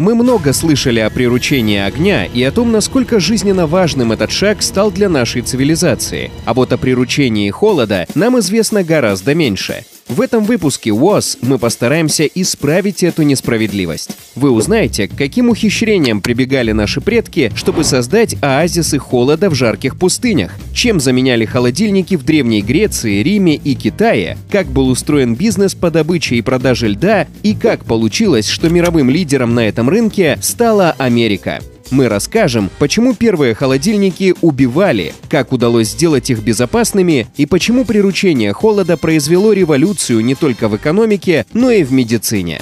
Мы много слышали о приручении огня и о том, насколько жизненно важным этот шаг стал для нашей цивилизации. А вот о приручении холода нам известно гораздо меньше. В этом выпуске УОЗ мы постараемся исправить эту несправедливость. Вы узнаете, к каким ухищрениям прибегали наши предки, чтобы создать оазисы холода в жарких пустынях, чем заменяли холодильники в Древней Греции, Риме и Китае, как был устроен бизнес по добыче и продаже льда и как получилось, что мировым лидером на этом рынке стала Америка. Мы расскажем, почему первые холодильники убивали, как удалось сделать их безопасными и почему приручение холода произвело революцию не только в экономике, но и в медицине.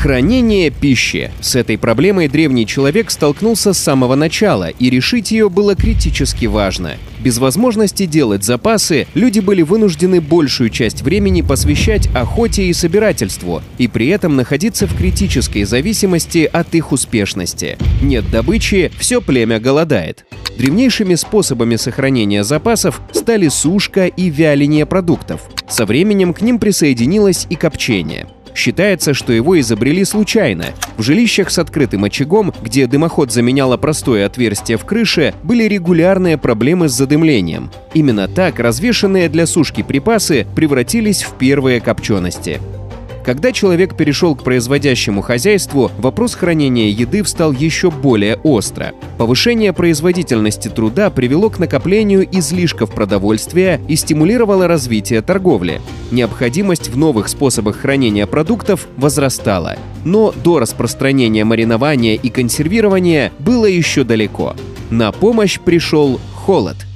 Хранение пищи. С этой проблемой древний человек столкнулся с самого начала, и решить ее было критически важно. Без возможности делать запасы, люди были вынуждены большую часть времени посвящать охоте и собирательству, и при этом находиться в критической зависимости от их успешности. Нет добычи, все племя голодает. Древнейшими способами сохранения запасов стали сушка и вяление продуктов. Со временем к ним присоединилось и копчение – Считается, что его изобрели случайно. В жилищах с открытым очагом, где дымоход заменяло простое отверстие в крыше, были регулярные проблемы с задымлением. Именно так развешенные для сушки припасы превратились в первые копчености. Когда человек перешел к производящему хозяйству, вопрос хранения еды встал еще более остро. Повышение производительности труда привело к накоплению излишков продовольствия и стимулировало развитие торговли. Необходимость в новых способах хранения продуктов возрастала. Но до распространения маринования и консервирования было еще далеко. На помощь пришел холод –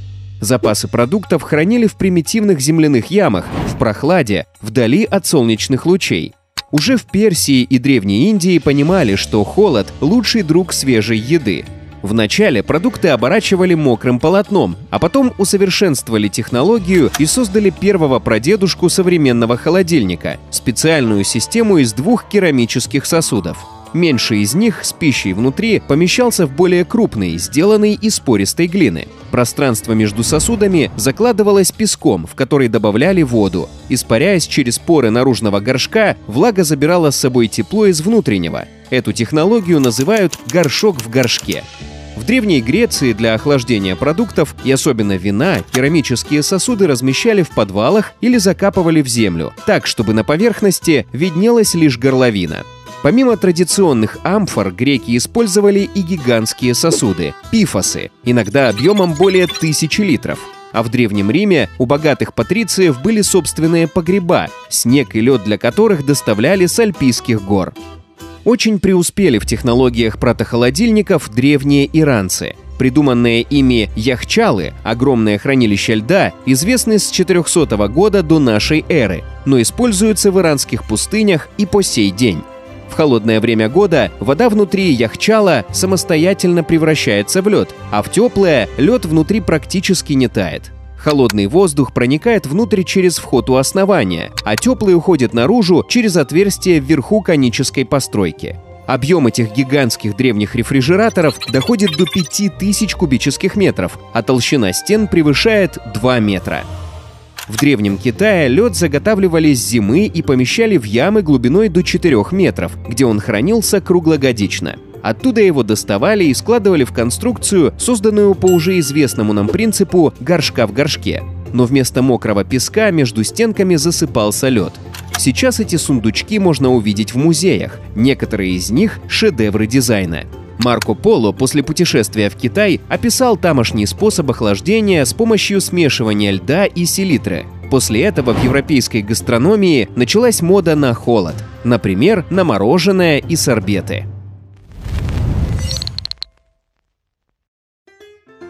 Запасы продуктов хранили в примитивных земляных ямах, в прохладе, вдали от солнечных лучей. Уже в Персии и Древней Индии понимали, что холод – лучший друг свежей еды. Вначале продукты оборачивали мокрым полотном, а потом усовершенствовали технологию и создали первого прадедушку современного холодильника – специальную систему из двух керамических сосудов – Меньший из них с пищей внутри помещался в более крупный, сделанный из пористой глины. Пространство между сосудами закладывалось песком, в который добавляли воду. Испаряясь через поры наружного горшка, влага забирала с собой тепло из внутреннего. Эту технологию называют «горшок в горшке». В Древней Греции для охлаждения продуктов и особенно вина керамические сосуды размещали в подвалах или закапывали в землю, так, чтобы на поверхности виднелась лишь горловина. Помимо традиционных амфор, греки использовали и гигантские сосуды – пифосы, иногда объемом более тысячи литров. А в Древнем Риме у богатых патрициев были собственные погреба, снег и лед для которых доставляли с альпийских гор. Очень преуспели в технологиях протохолодильников древние иранцы. Придуманные ими яхчалы, огромное хранилище льда, известны с 400 года до нашей эры, но используются в иранских пустынях и по сей день. В холодное время года вода внутри яхчала самостоятельно превращается в лед, а в теплое лед внутри практически не тает. Холодный воздух проникает внутрь через вход у основания, а теплый уходит наружу через отверстие вверху конической постройки. Объем этих гигантских древних рефрижераторов доходит до 5000 кубических метров, а толщина стен превышает 2 метра. В Древнем Китае лед заготавливали с зимы и помещали в ямы глубиной до 4 метров, где он хранился круглогодично. Оттуда его доставали и складывали в конструкцию, созданную по уже известному нам принципу горшка в горшке. Но вместо мокрого песка между стенками засыпался лед. Сейчас эти сундучки можно увидеть в музеях, некоторые из них — шедевры дизайна. Марко Поло после путешествия в Китай описал тамошний способ охлаждения с помощью смешивания льда и селитры. После этого в европейской гастрономии началась мода на холод, например, на мороженое и сорбеты.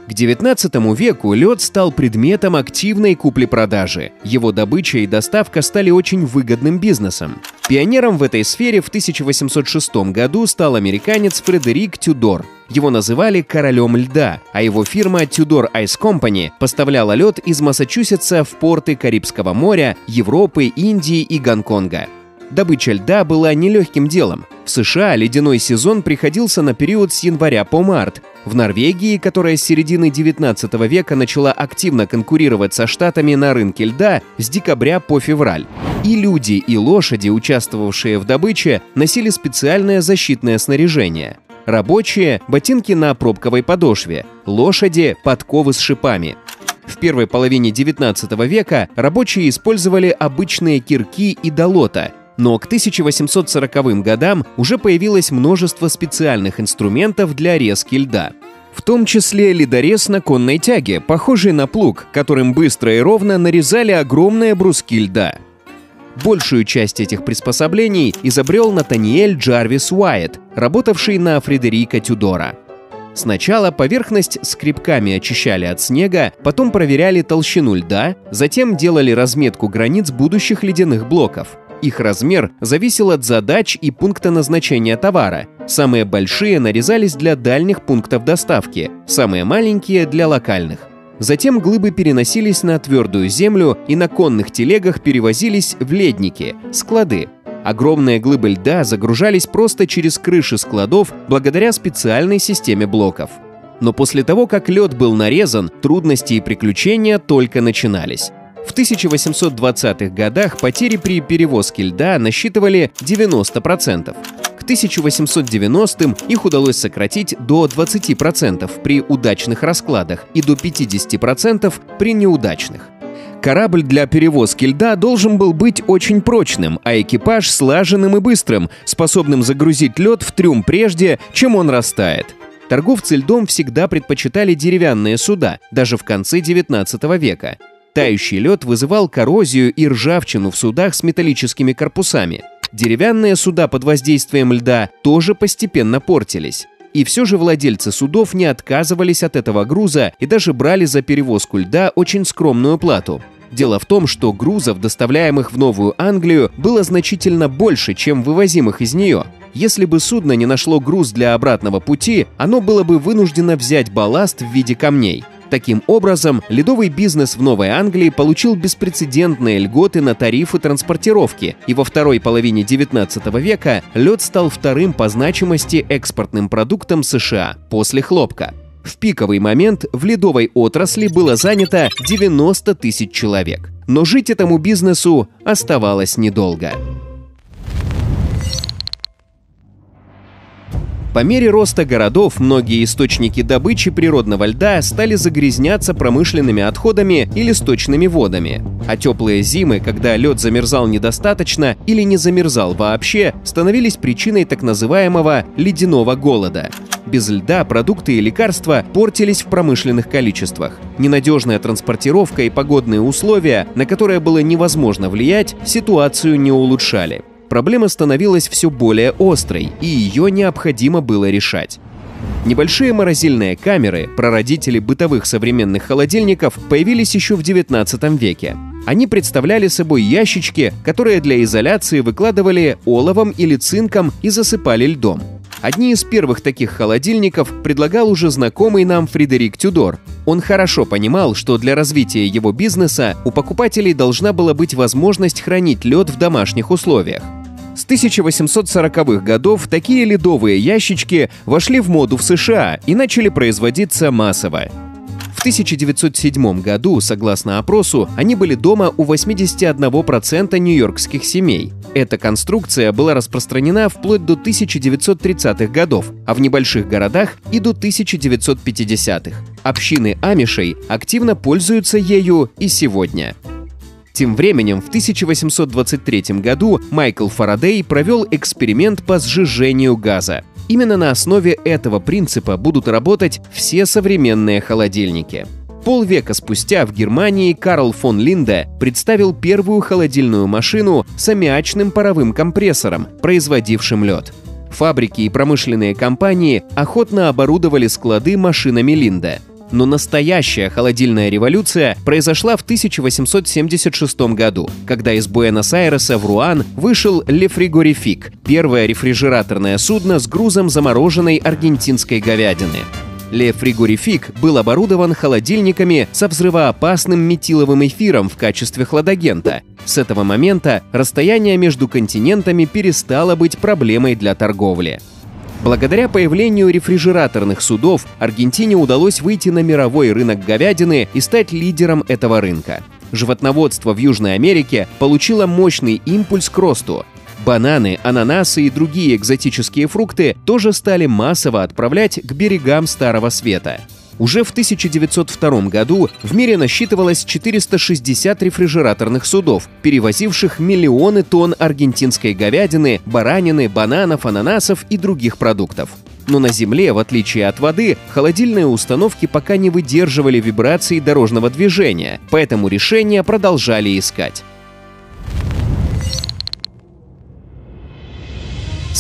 К XIX веку лед стал предметом активной купли-продажи. Его добыча и доставка стали очень выгодным бизнесом. Пионером в этой сфере в 1806 году стал американец Фредерик Тюдор. Его называли «королем льда», а его фирма Tudor Ice Company поставляла лед из Массачусетса в порты Карибского моря, Европы, Индии и Гонконга. Добыча льда была нелегким делом. В США ледяной сезон приходился на период с января по март. В Норвегии, которая с середины 19 века начала активно конкурировать со штатами на рынке льда, с декабря по февраль. И люди, и лошади, участвовавшие в добыче, носили специальное защитное снаряжение. Рабочие – ботинки на пробковой подошве, лошади – подковы с шипами. В первой половине 19 века рабочие использовали обычные кирки и долота, но к 1840 годам уже появилось множество специальных инструментов для резки льда. В том числе ледорез на конной тяге, похожий на плуг, которым быстро и ровно нарезали огромные бруски льда. Большую часть этих приспособлений изобрел Натаниэль Джарвис Уайт, работавший на Фредерика Тюдора. Сначала поверхность скребками очищали от снега, потом проверяли толщину льда, затем делали разметку границ будущих ледяных блоков. Их размер зависел от задач и пункта назначения товара. Самые большие нарезались для дальних пунктов доставки, самые маленькие – для локальных. Затем глыбы переносились на твердую землю и на конных телегах перевозились в ледники, склады. Огромные глыбы льда загружались просто через крыши складов благодаря специальной системе блоков. Но после того, как лед был нарезан, трудности и приключения только начинались. В 1820-х годах потери при перевозке льда насчитывали 90%. К 1890-м их удалось сократить до 20% при удачных раскладах и до 50% при неудачных. Корабль для перевозки льда должен был быть очень прочным, а экипаж слаженным и быстрым, способным загрузить лед в трюм прежде, чем он растает. Торговцы льдом всегда предпочитали деревянные суда, даже в конце 19 века. Тающий лед вызывал коррозию и ржавчину в судах с металлическими корпусами – Деревянные суда под воздействием льда тоже постепенно портились. И все же владельцы судов не отказывались от этого груза и даже брали за перевозку льда очень скромную плату. Дело в том, что грузов, доставляемых в Новую Англию, было значительно больше, чем вывозимых из нее. Если бы судно не нашло груз для обратного пути, оно было бы вынуждено взять балласт в виде камней. Таким образом, ледовый бизнес в Новой Англии получил беспрецедентные льготы на тарифы транспортировки, и во второй половине 19 века лед стал вторым по значимости экспортным продуктом США после хлопка. В пиковый момент в ледовой отрасли было занято 90 тысяч человек. Но жить этому бизнесу оставалось недолго. По мере роста городов многие источники добычи природного льда стали загрязняться промышленными отходами или сточными водами. А теплые зимы, когда лед замерзал недостаточно или не замерзал вообще, становились причиной так называемого ледяного голода. Без льда продукты и лекарства портились в промышленных количествах. Ненадежная транспортировка и погодные условия, на которые было невозможно влиять, ситуацию не улучшали проблема становилась все более острой, и ее необходимо было решать. Небольшие морозильные камеры, прародители бытовых современных холодильников, появились еще в 19 веке. Они представляли собой ящички, которые для изоляции выкладывали оловом или цинком и засыпали льдом. Одни из первых таких холодильников предлагал уже знакомый нам Фредерик Тюдор. Он хорошо понимал, что для развития его бизнеса у покупателей должна была быть возможность хранить лед в домашних условиях. С 1840-х годов такие ледовые ящички вошли в моду в США и начали производиться массово. В 1907 году, согласно опросу, они были дома у 81% нью-йоркских семей. Эта конструкция была распространена вплоть до 1930-х годов, а в небольших городах и до 1950-х. Общины амишей активно пользуются ею и сегодня. Тем временем в 1823 году Майкл Фарадей провел эксперимент по сжижению газа. Именно на основе этого принципа будут работать все современные холодильники. Полвека спустя в Германии Карл фон Линде представил первую холодильную машину с аммиачным паровым компрессором, производившим лед. Фабрики и промышленные компании охотно оборудовали склады машинами Линде – но настоящая холодильная революция произошла в 1876 году, когда из Буэнос-Айреса в Руан вышел Ле Фригорифик – первое рефрижераторное судно с грузом замороженной аргентинской говядины. Le Frigorifique был оборудован холодильниками со взрывоопасным метиловым эфиром в качестве хладагента. С этого момента расстояние между континентами перестало быть проблемой для торговли. Благодаря появлению рефрижераторных судов Аргентине удалось выйти на мировой рынок говядины и стать лидером этого рынка. Животноводство в Южной Америке получило мощный импульс к росту. Бананы, ананасы и другие экзотические фрукты тоже стали массово отправлять к берегам Старого Света. Уже в 1902 году в мире насчитывалось 460 рефрижераторных судов, перевозивших миллионы тонн аргентинской говядины, баранины, бананов, ананасов и других продуктов. Но на Земле, в отличие от воды, холодильные установки пока не выдерживали вибраций дорожного движения, поэтому решения продолжали искать.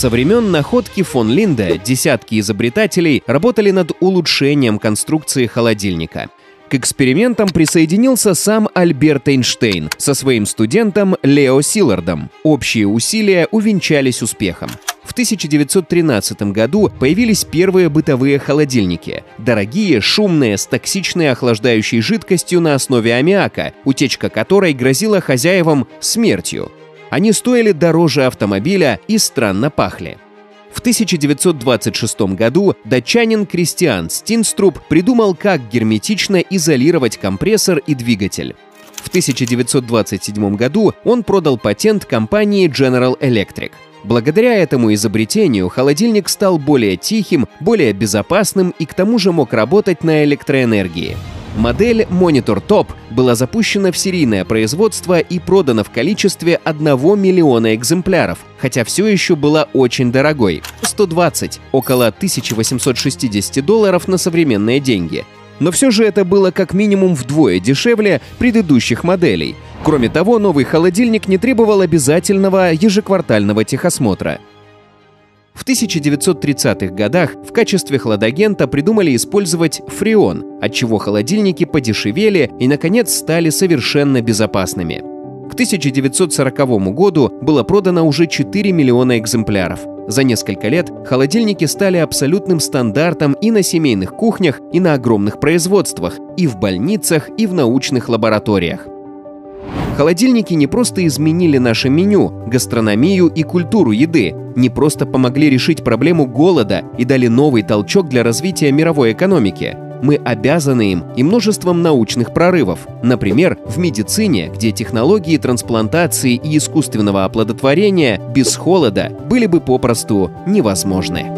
Со времен находки фон Линда десятки изобретателей работали над улучшением конструкции холодильника. К экспериментам присоединился сам Альберт Эйнштейн со своим студентом Лео Силлардом. Общие усилия увенчались успехом. В 1913 году появились первые бытовые холодильники. Дорогие, шумные, с токсичной охлаждающей жидкостью на основе аммиака, утечка которой грозила хозяевам смертью. Они стоили дороже автомобиля и странно пахли. В 1926 году датчанин Кристиан Стинструб придумал, как герметично изолировать компрессор и двигатель. В 1927 году он продал патент компании General Electric. Благодаря этому изобретению холодильник стал более тихим, более безопасным и к тому же мог работать на электроэнергии. Модель Monitor Top была запущена в серийное производство и продана в количестве 1 миллиона экземпляров, хотя все еще была очень дорогой – 120, около 1860 долларов на современные деньги. Но все же это было как минимум вдвое дешевле предыдущих моделей. Кроме того, новый холодильник не требовал обязательного ежеквартального техосмотра – в 1930-х годах в качестве хладагента придумали использовать фреон, отчего холодильники подешевели и, наконец, стали совершенно безопасными. К 1940 году было продано уже 4 миллиона экземпляров. За несколько лет холодильники стали абсолютным стандартом и на семейных кухнях, и на огромных производствах, и в больницах, и в научных лабораториях. Холодильники не просто изменили наше меню, гастрономию и культуру еды, не просто помогли решить проблему голода и дали новый толчок для развития мировой экономики. Мы обязаны им и множеством научных прорывов. Например, в медицине, где технологии трансплантации и искусственного оплодотворения без холода были бы попросту невозможны.